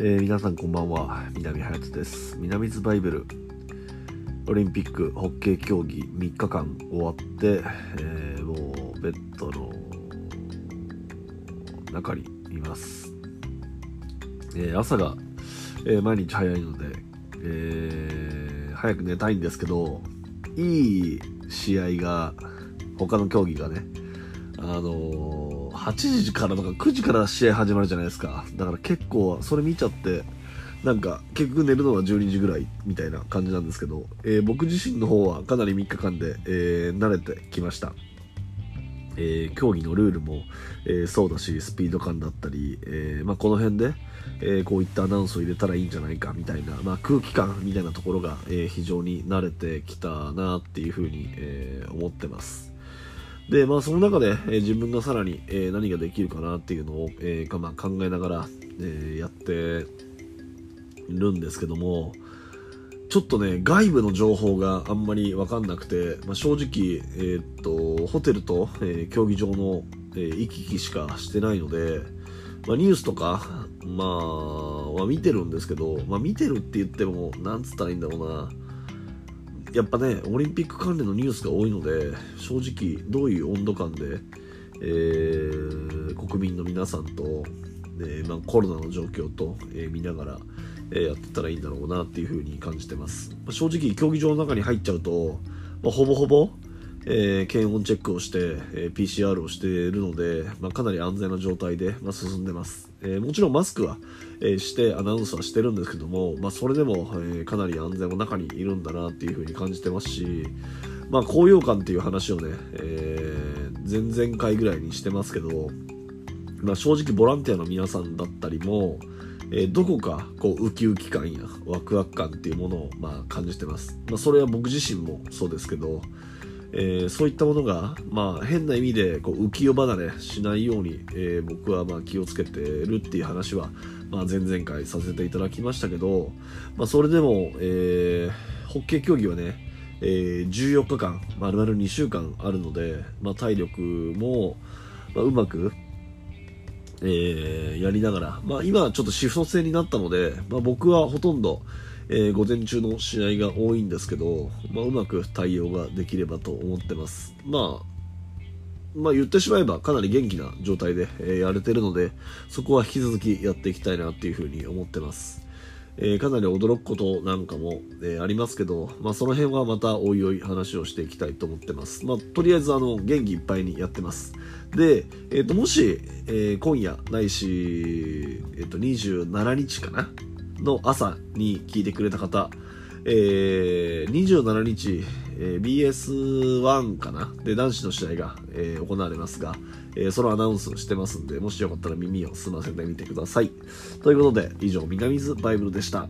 えー皆さんこんばんは。南隼人です。南ズバイブル。オリンピックホッケー競技3日間終わって、えーもうベッドの中にいます、えー朝が、え毎日早いので、え早く寝たいんですけどいい試合が他の競技がねあの8時からとか9時から試合始まるじゃないですか。だから結構それ見ちゃってなんか結局寝るのは12時ぐらいみたいな感じなんですけど、えー僕自身の方はかなり3日間で、えー慣れてきました、えー競技のルールも、えーそうだしスピード感だったり、えーまあ、この辺で、えこういったアナウンスを入れたらいいんじゃないかみたいな、まあ、空気感みたいなところが、え非常に慣れてきたなっていうふうに、え思ってます。で、まあ、その中で、えー自分がさらに、えー何ができるかなっていうのを、えーまあ、考えながら、えやっているんですけどもちょっとね外部の情報があんまり分かんなくて、まあ、正直、えっとホテルと、え競技場の、え行き来しかしてないので、まあ、ニュースとか、まあ、は見てるんですけど、まあ、見てるって言ってもなんつったらいいんだろうな。やっぱねオリンピック関連のニュースが多いので正直どういう温度感で、えー国民の皆さんと、えーまあ、コロナの状況と、えー見ながら、えーやってたらいいんだろうなっていうふうに感じてます、まあ正直競技場の中に入っちゃうと、まあほぼほぼ、えー検温チェックをして、えー PCR をしているので、まあ、かなり安全な状態で、まあ、進んでます、えーもちろんマスクは、えしてアナウンスはしてるんですけども、まあ、それでも、えかなり安全の中にいるんだなっていうふうに感じてますし、まあ、高揚感っていう話をね、え前々回ぐらいにしてますけど、まあ、正直ボランティアの皆さんだったりも、えどこかこうウキウキ感やワクワク感っていうものをま感じてます、ま、それは僕自身もそうですけど、えーそういったものが、まあ、変な意味でこう浮世離れしないように、えー僕はま気をつけてるっていう話は、まあ、前々回させていただきましたけど、まあ、それでも、えーホッケー競技はね、えー14日間丸々2週間あるので、まあ、体力も、ま、うまくえやりながら、まあ、今はちょっとシフト制になったので、まあ、僕はほとんど、えー午前中の試合が多いんですけど、まあ、うまく対応ができればと思ってます。まあまあ言ってしまえばかなり元気な状態で、えやれてるのでそこは引き続きやっていきたいなっていうふうに思ってます、えーかなり驚くことなんかも、えありますけど、まあ、その辺はまたおいおい話をしていきたいと思ってます、まあ、とりあえずあの元気いっぱいにやってます。で、えー、ともし、え今夜ないし、えー、と27日かなの朝に聞いてくれた方、えー27日、えー BS1 かな？で男子の試合が、えー行われますが、えーそのアナウンスをしてますんでもしよかったら耳を澄ませてみてください。ということで以上南ズバイブルでした。